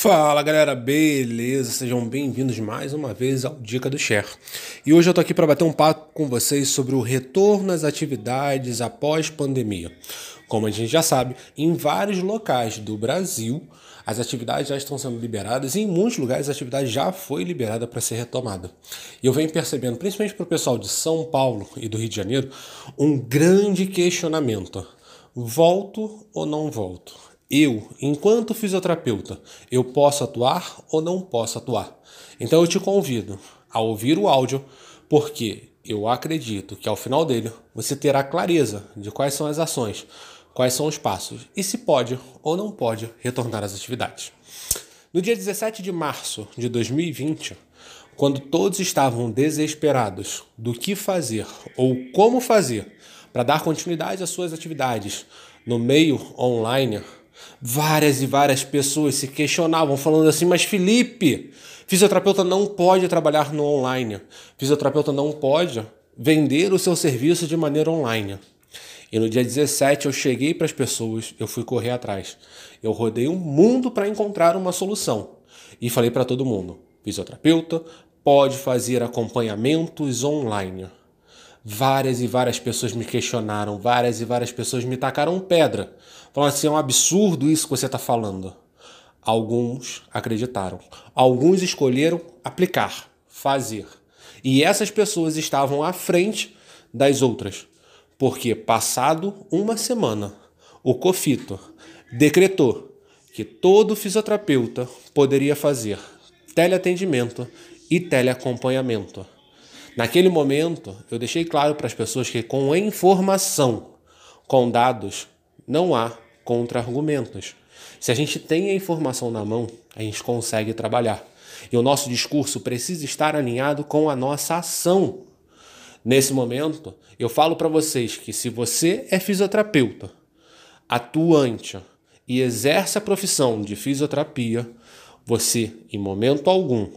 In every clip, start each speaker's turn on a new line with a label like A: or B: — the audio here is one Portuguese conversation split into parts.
A: Fala galera, beleza? Sejam bem-vindos mais uma vez ao Dica do Share. E hoje eu tô aqui para bater um papo com vocês sobre o retorno às atividades após pandemia. Como a gente já sabe, em vários locais do Brasil as atividades já estão sendo liberadas e em muitos lugares a atividade já foi liberada para ser retomada. E eu venho percebendo, principalmente para o pessoal de São Paulo e do Rio de Janeiro, um grande questionamento: volto ou não volto? Eu, enquanto fisioterapeuta, eu posso atuar ou não posso atuar? Então eu te convido a ouvir o áudio, porque eu acredito que ao final dele você terá clareza de quais são as ações, quais são os passos e se pode ou não pode retornar às atividades. No dia 17 de março de 2020, quando todos estavam desesperados do que fazer ou como fazer para dar continuidade às suas atividades no meio online, Várias e várias pessoas se questionavam, falando assim: Mas Felipe, fisioterapeuta não pode trabalhar no online, fisioterapeuta não pode vender o seu serviço de maneira online. E no dia 17 eu cheguei para as pessoas, eu fui correr atrás. Eu rodei o um mundo para encontrar uma solução. E falei para todo mundo: fisioterapeuta pode fazer acompanhamentos online. Várias e várias pessoas me questionaram, várias e várias pessoas me tacaram pedra, falando assim: é um absurdo isso que você está falando. Alguns acreditaram, alguns escolheram aplicar, fazer. E essas pessoas estavam à frente das outras, porque passado uma semana, o COFITO decretou que todo fisioterapeuta poderia fazer teleatendimento e teleacompanhamento. Naquele momento, eu deixei claro para as pessoas que com informação, com dados, não há contra-argumentos. Se a gente tem a informação na mão, a gente consegue trabalhar. E o nosso discurso precisa estar alinhado com a nossa ação. Nesse momento, eu falo para vocês que se você é fisioterapeuta, atuante e exerce a profissão de fisioterapia, você, em momento algum,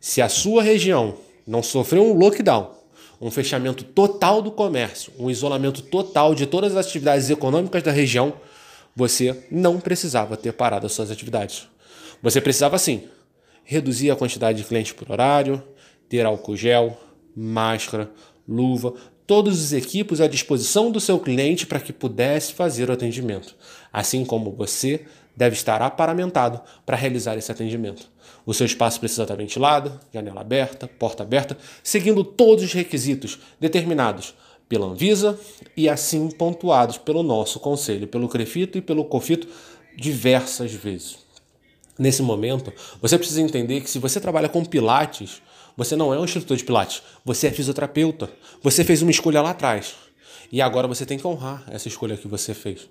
A: se a sua região não sofreu um lockdown, um fechamento total do comércio, um isolamento total de todas as atividades econômicas da região, você não precisava ter parado as suas atividades. Você precisava sim reduzir a quantidade de clientes por horário, ter álcool gel, máscara, luva, todos os equipos à disposição do seu cliente para que pudesse fazer o atendimento, assim como você deve estar aparamentado para realizar esse atendimento. O seu espaço precisa estar ventilado, janela aberta, porta aberta, seguindo todos os requisitos determinados pela Anvisa e assim pontuados pelo nosso conselho, pelo CREFITO e pelo COFITO diversas vezes. Nesse momento, você precisa entender que se você trabalha com pilates, você não é um instrutor de pilates, você é fisioterapeuta. Você fez uma escolha lá atrás. E agora você tem que honrar essa escolha que você fez.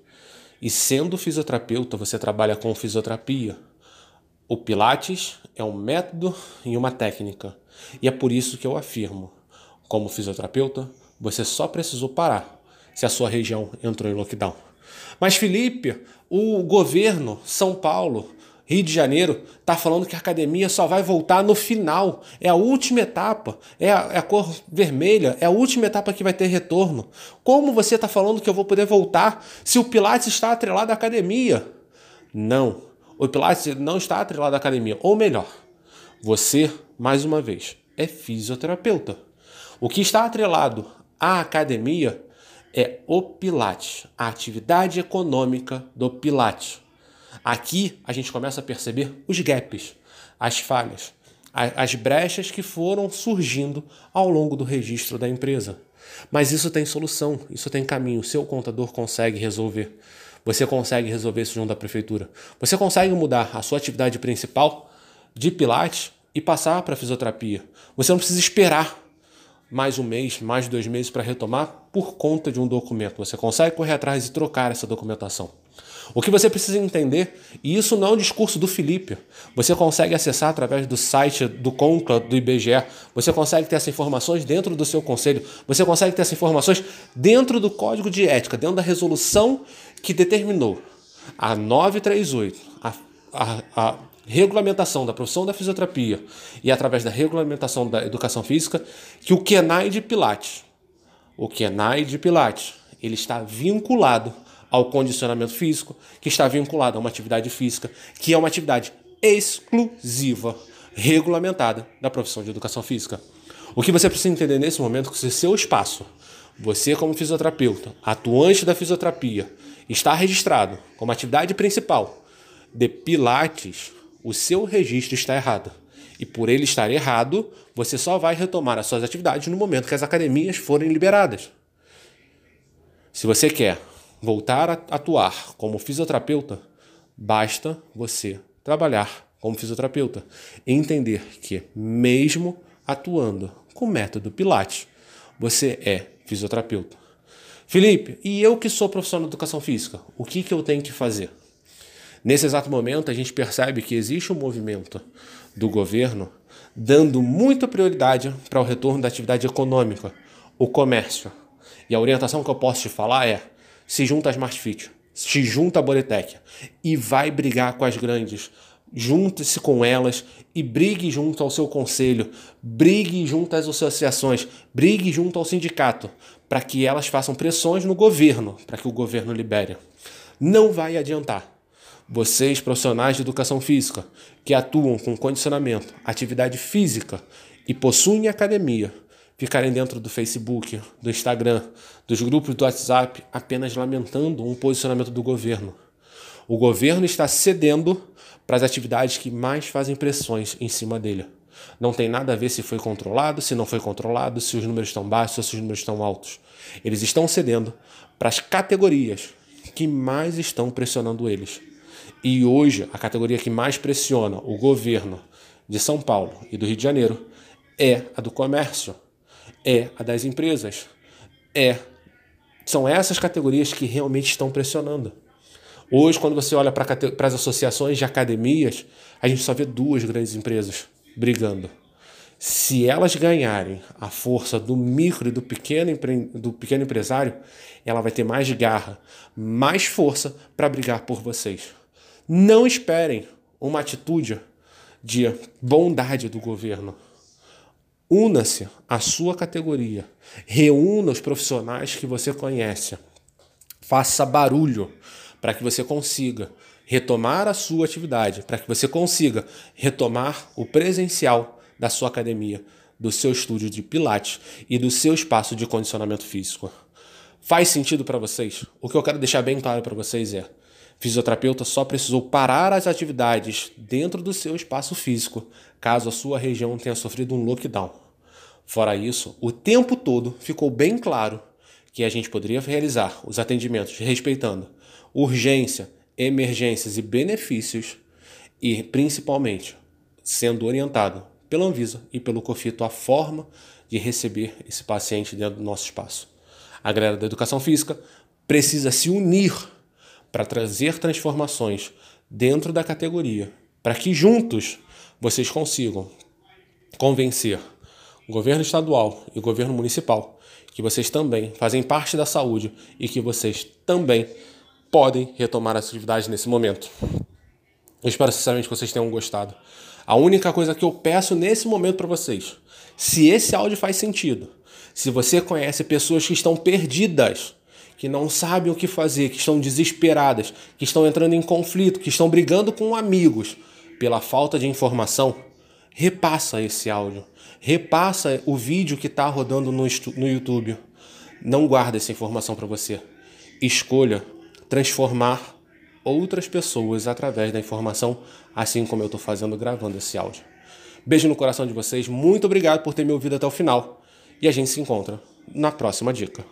A: E sendo fisioterapeuta, você trabalha com fisioterapia. O Pilates é um método e uma técnica. E é por isso que eu afirmo: como fisioterapeuta, você só precisou parar se a sua região entrou em lockdown. Mas, Felipe, o governo, São Paulo, Rio de Janeiro está falando que a academia só vai voltar no final. É a última etapa. É a, é a, cor vermelha. É a última etapa que vai ter retorno. Como você está falando que eu vou poder voltar se o Pilates está atrelado à academia? Não. O Pilates não está atrelado à academia. Ou melhor, você, mais uma vez, é fisioterapeuta. O que está atrelado à academia é o Pilates, a atividade econômica do Pilates. Aqui a gente começa a perceber os gaps, as falhas, as brechas que foram surgindo ao longo do registro da empresa. Mas isso tem solução, isso tem caminho. Seu contador consegue resolver. Você consegue resolver isso junto à prefeitura. Você consegue mudar a sua atividade principal de pilates e passar para fisioterapia. Você não precisa esperar mais um mês, mais dois meses para retomar por conta de um documento. Você consegue correr atrás e trocar essa documentação. O que você precisa entender, e isso não é um discurso do Felipe, você consegue acessar através do site do CONCLA, do IBGE, você consegue ter essas informações dentro do seu conselho, você consegue ter essas informações dentro do código de ética, dentro da resolução que determinou a 938, a, a, a regulamentação da profissão da fisioterapia e através da regulamentação da educação física, que o KENAI de Pilates, o KENAI de Pilates, ele está vinculado ao condicionamento físico, que está vinculado a uma atividade física, que é uma atividade exclusiva, regulamentada da profissão de educação física. O que você precisa entender nesse momento é que se seu espaço, você como fisioterapeuta, atuante da fisioterapia, está registrado como atividade principal de Pilates, o seu registro está errado. E por ele estar errado, você só vai retomar as suas atividades no momento que as academias forem liberadas. Se você quer voltar a atuar como fisioterapeuta, basta você trabalhar como fisioterapeuta entender que, mesmo atuando com o método Pilates, você é fisioterapeuta. Felipe, e eu que sou profissional de educação física, o que, que eu tenho que fazer? Nesse exato momento, a gente percebe que existe um movimento do governo dando muita prioridade para o retorno da atividade econômica, o comércio. E a orientação que eu posso te falar é: se junta a Smart Fit, se junta a Boretec e vai brigar com as grandes. Junte-se com elas e brigue junto ao seu conselho, brigue junto às associações, brigue junto ao sindicato, para que elas façam pressões no governo, para que o governo libere. Não vai adiantar. Vocês, profissionais de educação física, que atuam com condicionamento, atividade física e possuem academia, ficarem dentro do Facebook, do Instagram, dos grupos do WhatsApp, apenas lamentando um posicionamento do governo. O governo está cedendo para as atividades que mais fazem pressões em cima dele. Não tem nada a ver se foi controlado, se não foi controlado, se os números estão baixos ou se os números estão altos. Eles estão cedendo para as categorias que mais estão pressionando eles. E hoje, a categoria que mais pressiona o governo de São Paulo e do Rio de Janeiro é a do comércio, é a das empresas, é são essas categorias que realmente estão pressionando. Hoje, quando você olha para as associações de academias, a gente só vê duas grandes empresas brigando. Se elas ganharem a força do micro e do pequeno, do pequeno empresário, ela vai ter mais garra, mais força para brigar por vocês. Não esperem uma atitude de bondade do governo. Una-se à sua categoria. Reúna os profissionais que você conhece. Faça barulho para que você consiga retomar a sua atividade, para que você consiga retomar o presencial da sua academia, do seu estúdio de Pilates e do seu espaço de condicionamento físico. Faz sentido para vocês? O que eu quero deixar bem claro para vocês é: fisioterapeuta só precisou parar as atividades dentro do seu espaço físico, caso a sua região tenha sofrido um lockdown. Fora isso, o tempo todo ficou bem claro que a gente poderia realizar os atendimentos respeitando urgência, emergências e benefícios e principalmente sendo orientado pela Anvisa e pelo COFITO a forma de receber esse paciente dentro do nosso espaço. A galera da educação física precisa se unir para trazer transformações dentro da categoria, para que juntos vocês consigam convencer o governo estadual e o governo municipal que vocês também fazem parte da saúde e que vocês também podem retomar as atividades nesse momento. Eu espero sinceramente que vocês tenham gostado. A única coisa que eu peço nesse momento para vocês, se esse áudio faz sentido, se você conhece pessoas que estão perdidas, que não sabem o que fazer, que estão desesperadas, que estão entrando em conflito, que estão brigando com amigos pela falta de informação, repassa esse áudio, repassa o vídeo que está rodando no, no YouTube. Não guarda essa informação para você. Escolha transformar outras pessoas através da informação, assim como eu estou fazendo gravando esse áudio. Beijo no coração de vocês, muito obrigado por ter me ouvido até o final e a gente se encontra na próxima dica.